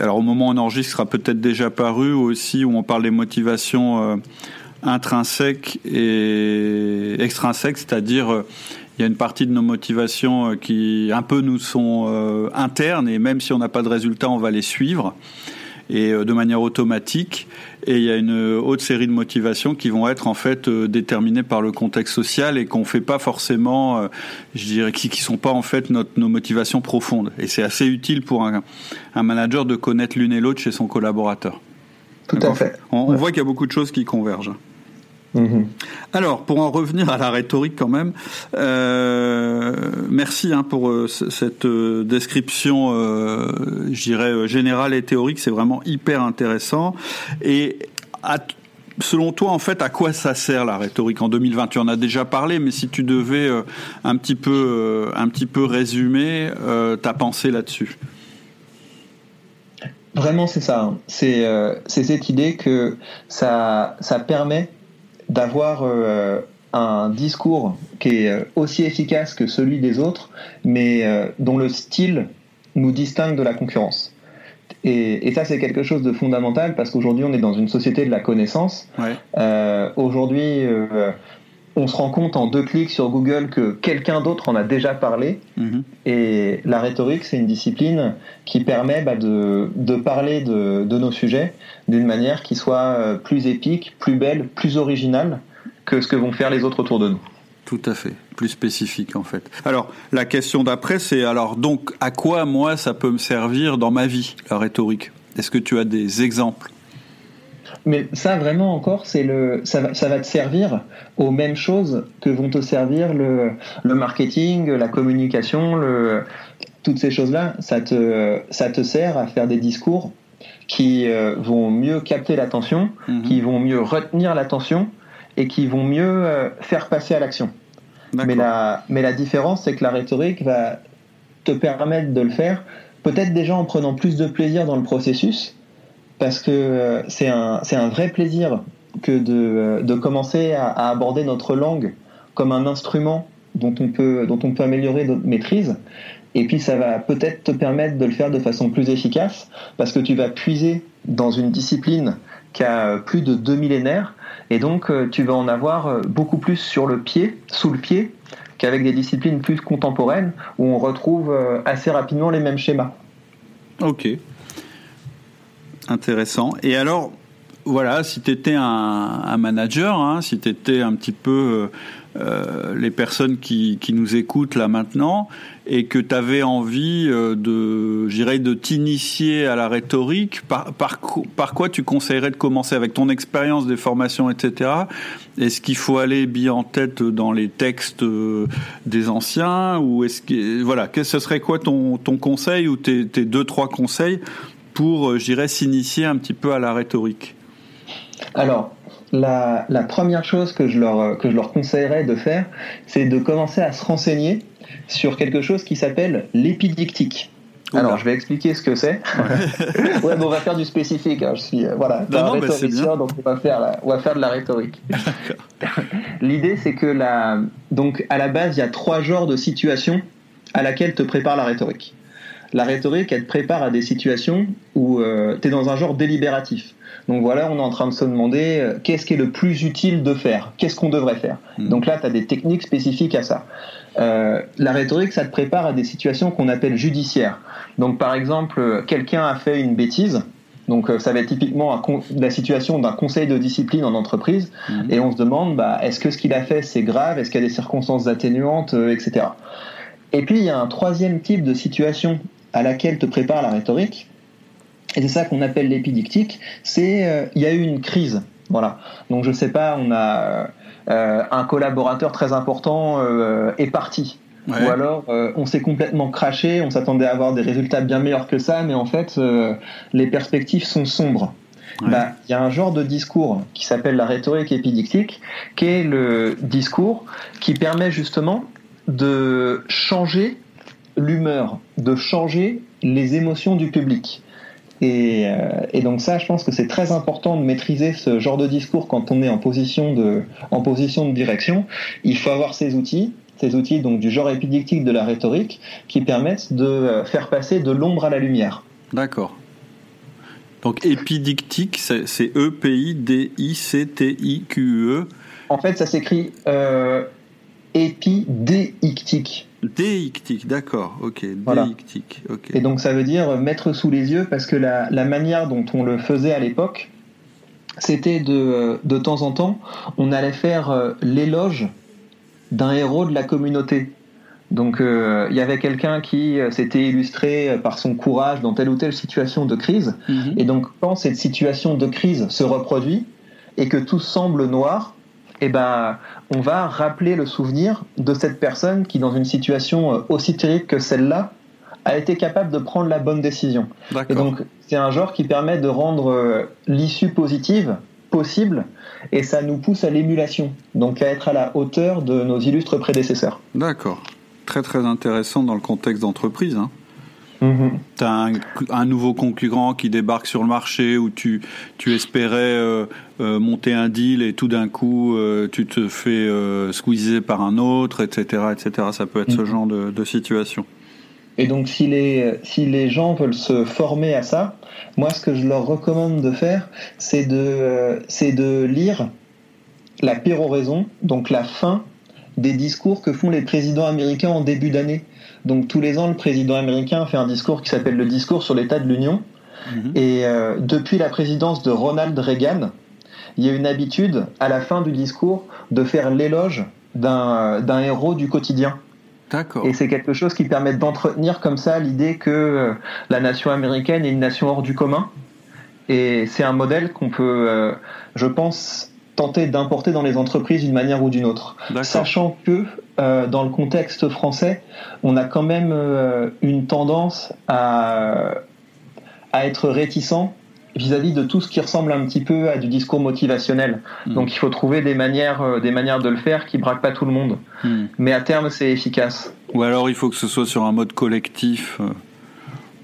alors au moment où on enregistre, sera peut-être déjà paru aussi, où on parle des motivations intrinsèque et extrinsèque, c'est-à-dire euh, il y a une partie de nos motivations euh, qui un peu nous sont euh, internes et même si on n'a pas de résultat, on va les suivre et de manière automatique. Et il y a une autre série de motivations qui vont être en fait déterminées par le contexte social et qu'on fait pas forcément, je dirais, qui, qui sont pas en fait notre, nos motivations profondes. Et c'est assez utile pour un, un manager de connaître l'une et l'autre chez son collaborateur. Tout à fait. On, on voit qu'il y a beaucoup de choses qui convergent. Mhm. Alors, pour en revenir à la rhétorique quand même, euh, merci hein, pour euh, cette euh, description, je dirais, générale et théorique. C'est vraiment hyper intéressant. Et selon toi, en fait, à quoi ça sert la rhétorique? En 2020 Tu en as déjà parlé, mais si tu devais un petit peu, un petit peu résumer ta pensée là-dessus. Vraiment, c'est ça. Hein. C'est cette idée que ça, ça permet d'avoir euh, un discours qui est euh, aussi efficace que celui des autres, mais euh, dont le style nous distingue de la concurrence. Et, ça, c'est quelque chose de fondamental parce qu'aujourd'hui, on est dans une société de la connaissance. Aujourd'hui, on se rend compte en deux clics sur Google que quelqu'un d'autre en a déjà parlé. Mm-hmm. Et la rhétorique, c'est une discipline qui permet bah, de, parler de, de, nos sujets d'une manière qui soit euh, plus épique, plus belle, plus originale que ce que vont faire les autres autour de nous. Tout à fait, plus spécifique en fait. Alors la question d'après, c'est alors donc à quoi moi ça peut me servir dans ma vie la rhétorique? Est-ce que tu as des exemples? Mais ça, vraiment, encore, c'est le, ça va, ça va te servir aux mêmes choses que vont te servir le, le marketing, la communication, le, toutes ces choses-là. Ça te, ça te sert à faire des discours qui euh, vont mieux capter l'attention, mhm. qui vont mieux retenir l'attention et qui vont mieux euh, faire passer à l'action. Mais la, mais la différence, c'est que la rhétorique va te permettre de le faire, peut-être déjà en prenant plus de plaisir dans le processus, parce que euh, c'est un, un vrai plaisir que de, de commencer à, aborder notre langue comme un instrument dont on peut, dont on peut améliorer notre maîtrise. Et puis ça va peut-être te permettre de le faire de façon plus efficace parce que tu vas puiser dans une discipline qui a plus de deux millénaires et donc euh, tu vas en avoir euh, beaucoup plus sur le pied, sous le pied, qu'avec des disciplines plus contemporaines où on retrouve euh, assez rapidement les mêmes schémas. Ok. Intéressant. Et alors, voilà, si tu étais un, manager, hein, si tu étais un petit peu euh, les personnes qui, nous écoutent là maintenant et que tu avais envie euh, de, j'irais, de t'initier à la rhétorique, par, par, quoi tu conseillerais de commencer avec ton expérience des formations, etc. Est-ce qu'il faut aller bien en tête dans les textes euh, des anciens ou est-ce que voilà, ce serait quoi ton, ton conseil ou tes, tes deux trois conseils pour, j'irais, s'initier un petit peu à la rhétorique Alors, la, première chose que je, leur, que je leur conseillerais de faire, c'est de commencer à se renseigner sur quelque chose qui s'appelle l'épidictique. Alors, je vais expliquer ce que c'est. ouais, on va faire du spécifique. Hein. Je suis euh, voilà, un bah, rhétoricien, donc on va faire on va faire de la rhétorique. L'idée, c'est que la, donc à la base, il y a trois genres de situations à laquelle te prépare la rhétorique. La rhétorique, elle te prépare à des situations où euh, tu es dans un genre délibératif. Donc voilà, on est en train de se demander euh, qu'est-ce qui est le plus utile de faire, qu'est-ce qu'on devrait faire? Hmm. Donc là, tu as des techniques spécifiques à ça. Euh, la rhétorique, ça te prépare à des situations qu'on appelle judiciaires. Donc par exemple, quelqu'un a fait une bêtise, donc ça va être typiquement la situation d'un conseil de discipline en entreprise, hmm. et on se demande, bah, est-ce que ce qu'il a fait c'est grave, est-ce qu'il y a des circonstances atténuantes, etc. Et puis il y a un troisième type de situation à laquelle te prépare la rhétorique, et c'est ça qu'on appelle l'épidictique, c'est euh, il y a eu une crise. Voilà. Donc je sais pas, on a euh, un collaborateur très important euh, est parti. Ou alors on s'est complètement craché, on s'attendait à avoir des résultats bien meilleurs que ça, mais en fait les perspectives sont sombres. Bah, il y a un genre de discours qui s'appelle la rhétorique épidictique, qui est le discours qui permet justement de changer l'humeur, de changer les émotions du public. Et, euh, et, donc ça, je pense que c'est très important de maîtriser ce genre de discours quand on est en position de, en position de direction. Il faut avoir ces outils, ces outils donc du genre épidictique de la rhétorique, qui permettent de euh, faire passer de l'ombre à la lumière. D'accord. Donc épidictique, c'est E-P-I-D-I-C-T-I-Q-E. En fait, ça s'écrit euh, épidéictique. Déictique, d'accord, ok, déictique, ok. Et donc ça veut dire mettre sous les yeux parce que la, la manière dont on le faisait à l'époque, c'était de, de temps en temps, on allait faire euh, l'éloge d'un héros de la communauté. Donc euh, il y avait quelqu'un qui euh, s'était illustré par son courage dans telle ou telle situation de crise. Mhm. Et donc quand cette situation de crise se reproduit et que tout semble noir, eh ben, on va rappeler le souvenir de cette personne qui, dans une situation euh, aussi terrible que celle-là, a été capable de prendre la bonne décision. Et donc, c'est un genre qui permet de rendre l'issue positive possible et ça nous pousse à l'émulation, donc à être à la hauteur de nos illustres prédécesseurs. D'accord très très intéressant dans le contexte d'entreprise. Hein. Tu as un, nouveau concurrent qui débarque sur le marché où tu, tu espérais euh, euh, monter un deal et tout d'un coup euh, tu te fais squeezer par un autre, etc. etc. Ça peut être ce mm-hmm. genre de, de, situation. Et donc si les, si les gens veulent se former à ça, moi ce que je leur recommande de faire, c'est de, c'est de lire la péroraison, donc la fin des discours que font les présidents américains en début d'année. Donc tous les ans, le président américain fait un discours qui s'appelle le discours sur l'état de l'Union. Mhm. Et euh, depuis la présidence de Ronald Reagan, il y a une habitude à la fin du discours de faire l'éloge d'un héros du quotidien. D'accord. Et c'est quelque chose qui permet d'entretenir comme ça l'idée que euh, la nation américaine est une nation hors du commun. Et c'est un modèle qu'on peut, euh, je pense, tenter d'importer dans les entreprises d'une manière ou d'une autre. Sachant que euh, dans le contexte français, on a quand même euh, une tendance à, à être réticent vis-à-vis de tout ce qui ressemble un petit peu à du discours motivationnel. Hmm. Donc il faut trouver des manières, euh, des manières de le faire qui braquent pas tout le monde. Hmm. Mais à terme, c'est efficace. Ou alors il faut que ce soit sur un mode collectif.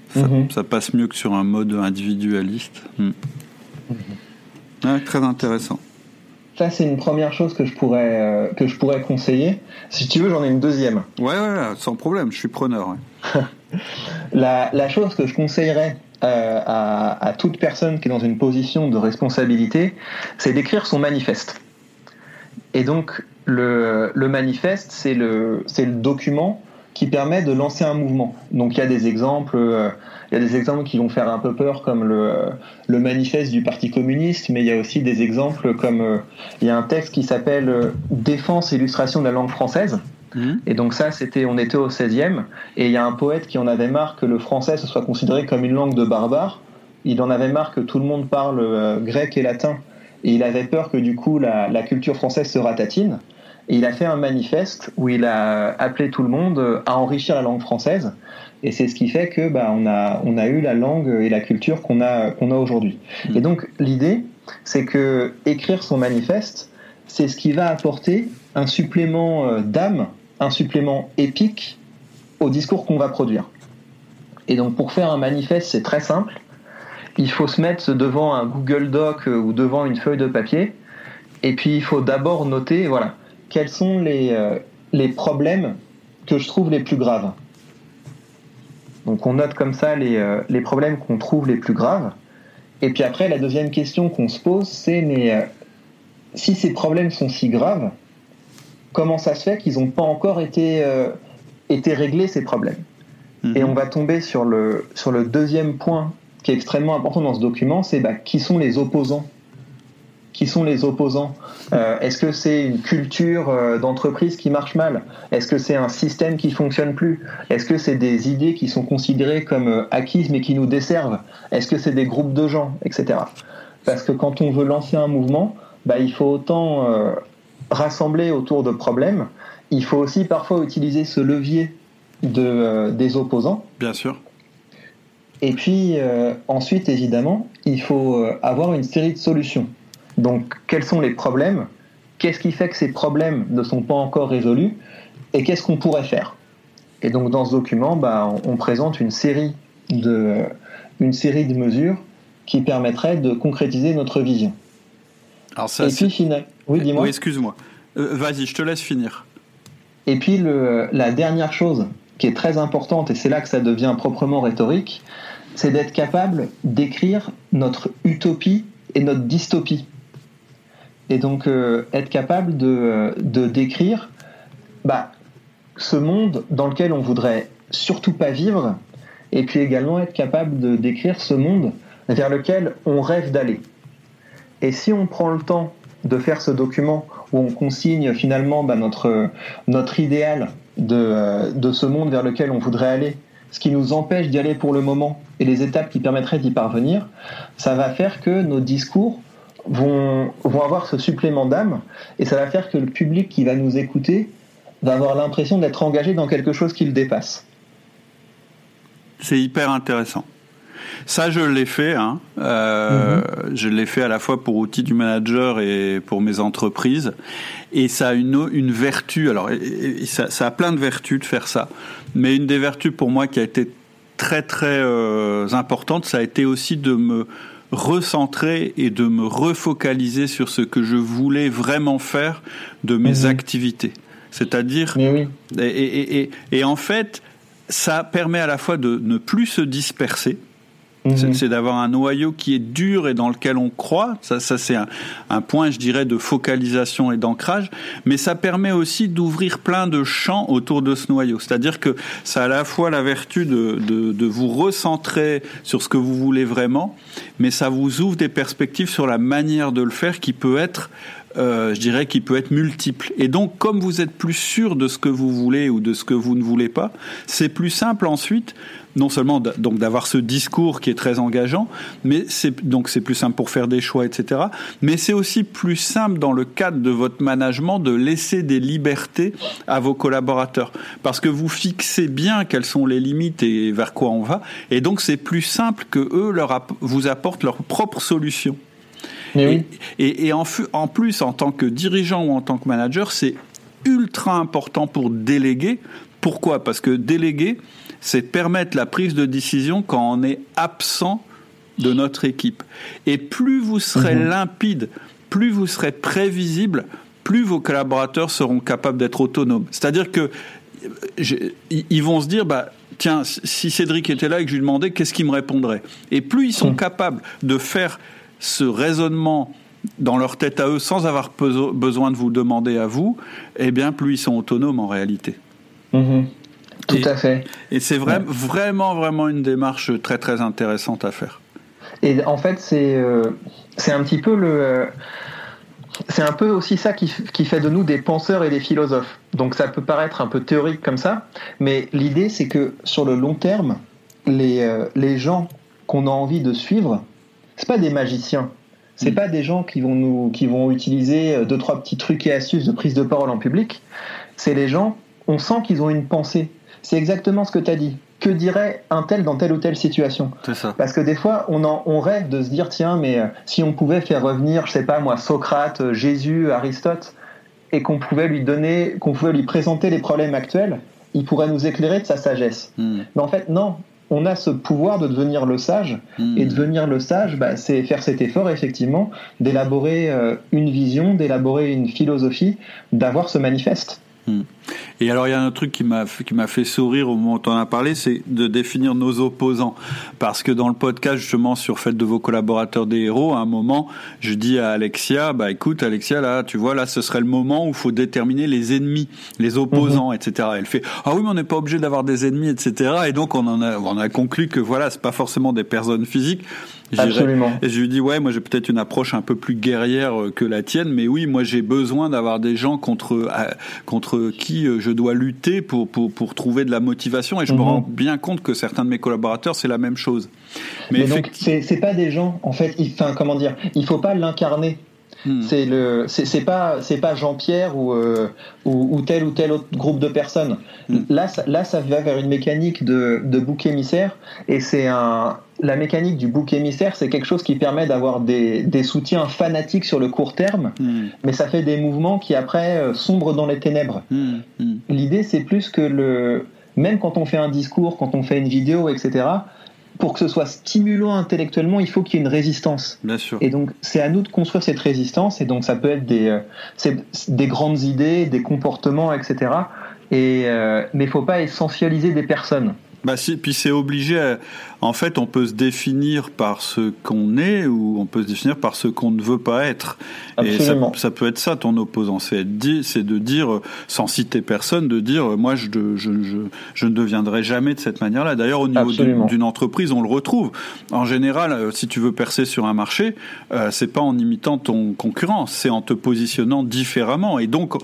Ça, mhm. ça passe mieux que sur un mode individualiste. Hmm. Mhm. très intéressant. Ça, c'est une première chose que je pourrais, euh, que je pourrais conseiller. Si tu veux, j'en ai une deuxième. Ouais, ouais, sans problème, je suis preneur. la, la, chose que je conseillerais euh, à, à, toute personne qui est dans une position de responsabilité, c'est d'écrire son manifeste. Et donc, le, le manifeste, c'est le, le document qui permet de lancer un mouvement. Donc il y a des exemples, euh, il y a des exemples qui vont faire un peu peur comme le, le manifeste du Parti communiste, mais il y a aussi des exemples comme euh, il y a un texte qui s'appelle euh, Défense et illustration de la langue française. Mmh. Et donc ça, c'était, on était au 16e, et il y a un poète qui en avait marre que le français se soit considéré comme une langue de barbares. Il en avait marre que tout le monde parle grec et latin, et il avait peur que du coup la, la culture française se ratatine. Et il a fait un manifeste où il a appelé tout le monde à enrichir la langue française. Et c'est ce qui fait que bah, on a on a eu la langue et la culture qu'on a qu'on a aujourd'hui. Mmh. Et donc l'idée, c'est que écrire son manifeste, c'est ce qui va apporter un supplément euh, d'âme, un supplément épique au discours qu'on va produire. Et donc pour faire un manifeste, c'est très simple. Il faut se mettre devant un Google Doc euh, ou devant une feuille de papier. Et puis il faut d'abord noter, voilà, quels sont les, euh, les problèmes que je trouve les plus graves. Donc on note comme ça les, euh, les problèmes qu'on trouve les plus graves. Et puis après, la deuxième question qu'on se pose, c'est mais euh, si ces problèmes sont si graves, comment ça se fait qu'ils n'ont pas encore été, été réglés, ces problèmes? Et on va tomber sur le, sur le deuxième point qui est extrêmement important dans ce document, c'est bah, qui sont les opposants qui sont les opposants euh, Est-ce que c'est une culture euh, d'entreprise qui marche mal? Est-ce que c'est un système qui fonctionne plus? Est-ce que c'est des idées qui sont considérées comme euh, acquises mais qui nous desservent? Est-ce que c'est des groupes de gens, etc. Parce que quand on veut lancer un mouvement, bah, il faut autant rassembler autour de problèmes il faut aussi parfois utiliser ce levier de, des opposants. Bien sûr. Et puis ensuite, évidemment, il faut avoir une série de solutions. Donc, quels sont les problèmes? Qu'est-ce qui fait que ces problèmes ne sont pas encore résolus? Et qu'est-ce qu'on pourrait faire? Et donc, dans ce document, bah, on, présente une série de, une série de mesures qui permettraient de concrétiser notre vision. Alors ça, Et puis, final... oui, dis-moi. Oui, excuse-moi. Euh, vas-y, je te laisse finir. Et puis, le, la dernière chose qui est très importante, et c'est là que ça devient proprement rhétorique, c'est d'être capable d'écrire notre utopie et notre dystopie et donc euh, être capable de, euh, décrire bah, ce monde dans lequel on voudrait surtout pas vivre, et puis également être capable de décrire ce monde vers lequel on rêve d'aller. Et si on prend le temps de faire ce document où on consigne finalement bah, notre, idéal euh, de ce monde vers lequel on voudrait aller, ce qui nous empêche d'y aller pour le moment et les étapes qui permettraient d'y parvenir, ça va faire que nos discours vont, vont avoir ce supplément d'âme et ça va faire que le public qui va nous écouter va avoir l'impression d'être engagé dans quelque chose qui le dépasse. C'est hyper intéressant. Ça, je l'ai fait. Hein. Euh, mhm. Je l'ai fait à la fois pour outils du manager et pour mes entreprises. Et ça a une, une vertu. Alors, ça, ça, a plein de vertus de faire ça. Mais une des vertus pour moi qui a été très très euh, importante, ça a été aussi de me recentrer et de me refocaliser sur ce que je voulais vraiment faire de mes mhm. activités. C'est-à-dire, et, et, en fait, ça permet à la fois de ne plus se disperser, Mhm. C'est d'avoir un noyau qui est dur et dans lequel on croit. Ça, ça c'est un, point, je dirais, de focalisation et d'ancrage. Mais ça permet aussi d'ouvrir plein de champs autour de ce noyau. C'est-à-dire que ça a à la fois la vertu de, de, de vous recentrer sur ce que vous voulez vraiment, mais ça vous ouvre des perspectives sur la manière de le faire qui peut être euh, je dirais, qui peut être multiple. Et donc, comme vous êtes plus sûr de ce que vous voulez ou de ce que vous ne voulez pas, c'est plus simple ensuite non seulement donc d'avoir ce discours qui est très engageant, mais c'est donc c'est plus simple pour faire des choix, etc. Mais c'est aussi plus simple dans le cadre de votre management de laisser des libertés à vos collaborateurs, parce que vous fixez bien quelles sont les limites et vers quoi on va, et donc c'est plus simple que eux leur vous apportent leurs propres solutions. Et, et, en, en plus, en tant que dirigeant ou en tant que manager, c'est ultra important pour déléguer. Pourquoi? Parce que déléguer, c'est permettre la prise de décision quand on est absent de notre équipe. Et plus vous serez mhm. limpide, plus vous serez prévisible, plus vos collaborateurs seront capables d'être autonomes. C'est-à-dire que ils vont se dire, bah, tiens, si Cédric était là et que je lui demandais, qu'est-ce qu'il me répondrait? Et plus ils sont mhm. capables de faire ce raisonnement dans leur tête à eux sans avoir besoin de vous demander à vous, eh bien, plus ils sont autonomes en réalité. Mhm. Tout à fait. Et c'est vraiment, vraiment, vraiment une démarche très, très intéressante à faire. Et en fait, c'est euh, c'est un petit peu le. Euh, c'est un peu aussi ça qui, qui, fait de nous des penseurs et des philosophes. Donc ça peut paraître un peu théorique comme ça, mais l'idée c'est que sur le long terme, les, euh, les gens qu'on a envie de suivre, c'est pas des magiciens. C'est mm. pas des gens qui vont nous, qui vont utiliser deux trois petits trucs et astuces de prise de parole en public. C'est les gens, on sent qu'ils ont une pensée c'est exactement ce que tu as dit. Que dirait un tel dans telle ou telle situation? Ça. Parce que des fois, on, en, on rêve de se dire tiens, mais euh, si on pouvait faire revenir, je sais pas moi, Socrate, euh, Jésus, Aristote, et qu'on pouvait lui donner, qu'on pouvait lui présenter les problèmes actuels, il pourrait nous éclairer de sa sagesse. Hmm. Mais en fait, non. On a ce pouvoir de devenir le sage, hmm. et devenir le sage, bah, c'est faire cet effort effectivement d'élaborer euh, une vision, d'élaborer une philosophie, d'avoir ce manifeste. Hmm. Et alors il y a un truc qui m'a qui m'a fait sourire au moment où on en a parlé, c'est de définir nos opposants, parce que dans le podcast justement sur Faites de vos collaborateurs des héros, à un moment, je dis à Alexia, bah écoute Alexia, là tu vois là ce serait le moment où il faut déterminer les ennemis, les opposants, mhm. etc. Elle fait ah oui mais on n'est pas obligé d'avoir des ennemis, etc. Et donc on en a on a conclu que voilà c'est pas forcément des personnes physiques, Absolument. Et je lui dis ouais, moi j'ai peut-être une approche un peu plus guerrière euh, que la tienne, mais oui, moi j'ai besoin d'avoir des gens contre euh, contre qui euh, je dois lutter pour pour, pour trouver de la motivation. Et je me mhm. rends bien compte que certains de mes collaborateurs c'est la même chose. Mais, donc c'est pas des gens en fait. Enfin comment dire, il faut pas l'incarner. Hmm. C'est le, c'est pas, c'est pas Jean-Pierre ou, euh, ou, tel ou tel autre groupe de personnes. Hmm. Là, ça, là, ça va vers une mécanique de, de bouc émissaire, et c'est un, la mécanique du bouc émissaire, c'est quelque chose qui permet d'avoir des, des, soutiens fanatiques sur le court terme, hmm. mais ça fait des mouvements qui après euh, sombrent dans les ténèbres. L'idée, c'est plus que le, même quand on fait un discours, quand on fait une vidéo, etc pour que ce soit stimulant intellectuellement, il faut qu'il y ait une résistance. Bien sûr. Et donc, c'est à nous de construire cette résistance. Et donc, ça peut être des, euh, des grandes idées, des comportements, etc. Et, euh, mais il ne faut pas essentialiser des personnes. Bah si, puis c'est obligé. En fait, on peut se définir par ce qu'on est ou on peut se définir par ce qu'on ne veut pas être. Et ça, ça, peut être ça ton opposant, c'est c'est de dire, sans citer personne, de dire moi je, je, je, je ne deviendrai jamais de cette manière-là. D'ailleurs, au niveau d'une entreprise, on le retrouve. En général, euh, si tu veux percer sur un marché, euh, c'est pas en imitant ton concurrent, c'est en te positionnant différemment. Et donc,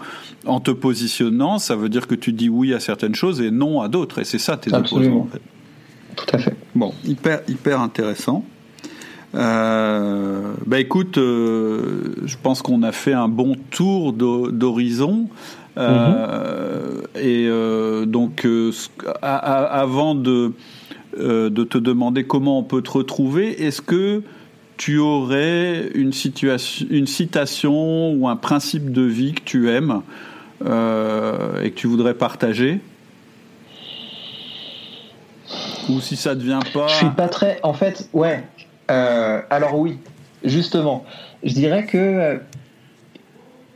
en te positionnant, ça veut dire que tu dis oui à certaines choses et non à d'autres. Et c'est ça tes opposants. En fait. Tout à fait. Bon, hyper, hyper intéressant. Euh, bah écoute, euh, je pense qu'on a fait un bon tour d'horizon. Euh, mhm. Et donc, avant de, de te demander comment on peut te retrouver, est-ce que tu aurais une, situation, une citation ou un principe de vie que tu aimes et que tu voudrais partager? Ou si ça devient pas. Je suis pas très. En fait, ouais. Euh, alors oui, justement, je dirais que euh,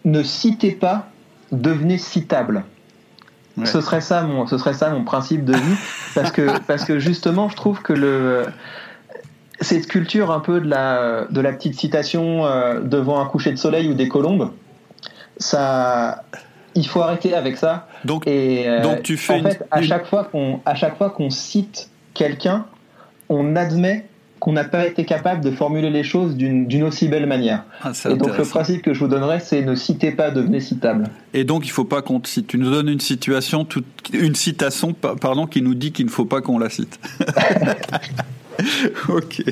ne citez pas, devenez citable. Ce serait ça mon, ce serait ça mon principe de vie, parce que parce que justement, je trouve que le cette culture un peu de la de la petite citation euh, devant un coucher de soleil ou des colombes, ça il faut arrêter avec ça. Donc, et, donc tu fais en fait, à chaque fois qu'on à chaque fois qu'on cite quelqu'un, on admet qu'on n'a pas été capable de formuler les choses d'une aussi belle manière. Ah, et donc le principe que je vous donnerais, c'est ne citez pas, devenez citable. Et donc il ne faut pas qu'on cite. Tu nous donnes une situation, une citation, pardon, qui nous dit qu'il ne faut pas qu'on la cite. ok.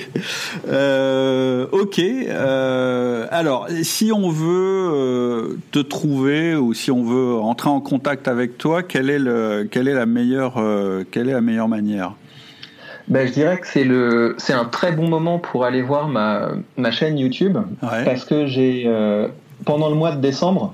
Euh, ok. Euh, alors, si on veut euh, te trouver ou si on veut entrer en contact avec toi, quelle est, le, quelle est, la, meilleure, quelle est la meilleure manière? Ben, je dirais que c'est le c'est un très bon moment pour aller voir ma, ma chaîne YouTube. Parce que j'ai euh, pendant le mois de décembre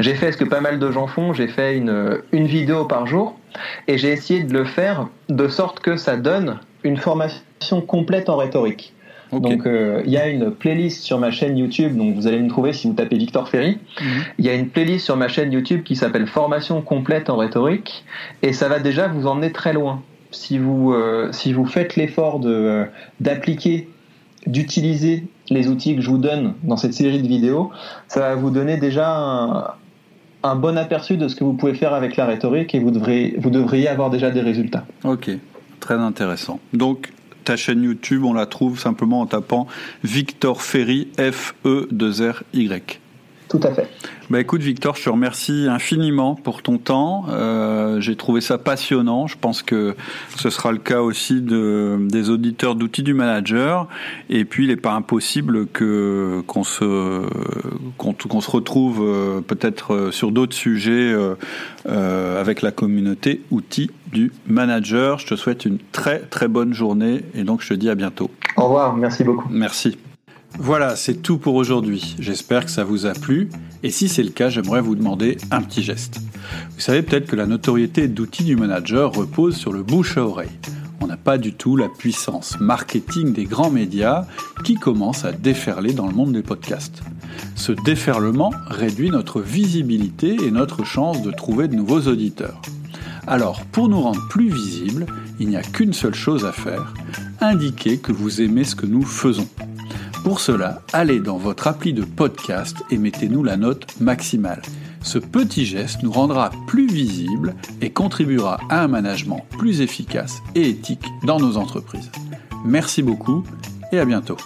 j'ai fait ce que pas mal de gens font. J'ai fait une une vidéo par jour. Et j'ai essayé de le faire de sorte que ça donne une formation complète en rhétorique. Donc euh, il y a une playlist sur ma chaîne YouTube, donc vous allez me trouver si vous tapez Victor Ferry. Mhm. Il y a une playlist sur ma chaîne YouTube qui s'appelle Formation complète en rhétorique. Et ça va déjà vous emmener très loin si vous, euh, si vous faites l'effort euh, d'appliquer, d'utiliser les outils que je vous donne dans cette série de vidéos, ça va vous donner déjà un, un bon aperçu de ce que vous pouvez faire avec la rhétorique et vous, devrez, vous devriez avoir déjà des résultats. Ok, très intéressant. Donc, ta chaîne YouTube, on la trouve simplement en tapant Victor Ferry, F-E-2-R-Y. Tout à fait. Bah écoute Victor, je te remercie infiniment pour ton temps. Euh, J'ai trouvé ça passionnant. Je pense que ce sera le cas aussi de, des auditeurs d'outils du manager. Et puis il n'est pas impossible que qu'on se qu'on se retrouve euh, peut-être euh, sur d'autres sujets avec la communauté outils du manager. Je te souhaite une très très bonne journée et donc je te dis à bientôt. Au revoir, merci beaucoup. Merci. Voilà, c'est tout pour aujourd'hui. J'espère que ça vous a plu. Et si c'est le cas, j'aimerais vous demander un petit geste. Vous savez peut-être que la notoriété d'outils du manager repose sur le bouche à oreille. On n'a pas du tout la puissance marketing des grands médias qui commence à déferler dans le monde des podcasts. Ce déferlement réduit notre visibilité et notre chance de trouver de nouveaux auditeurs. Alors, pour nous rendre plus visibles, il n'y a qu'une seule chose à faire, indiquer que vous aimez ce que nous faisons. Pour cela, allez dans votre appli de podcast et mettez-nous la note maximale. Ce petit geste nous rendra plus visibles et contribuera à un management plus efficace et éthique dans nos entreprises. Merci beaucoup et à bientôt.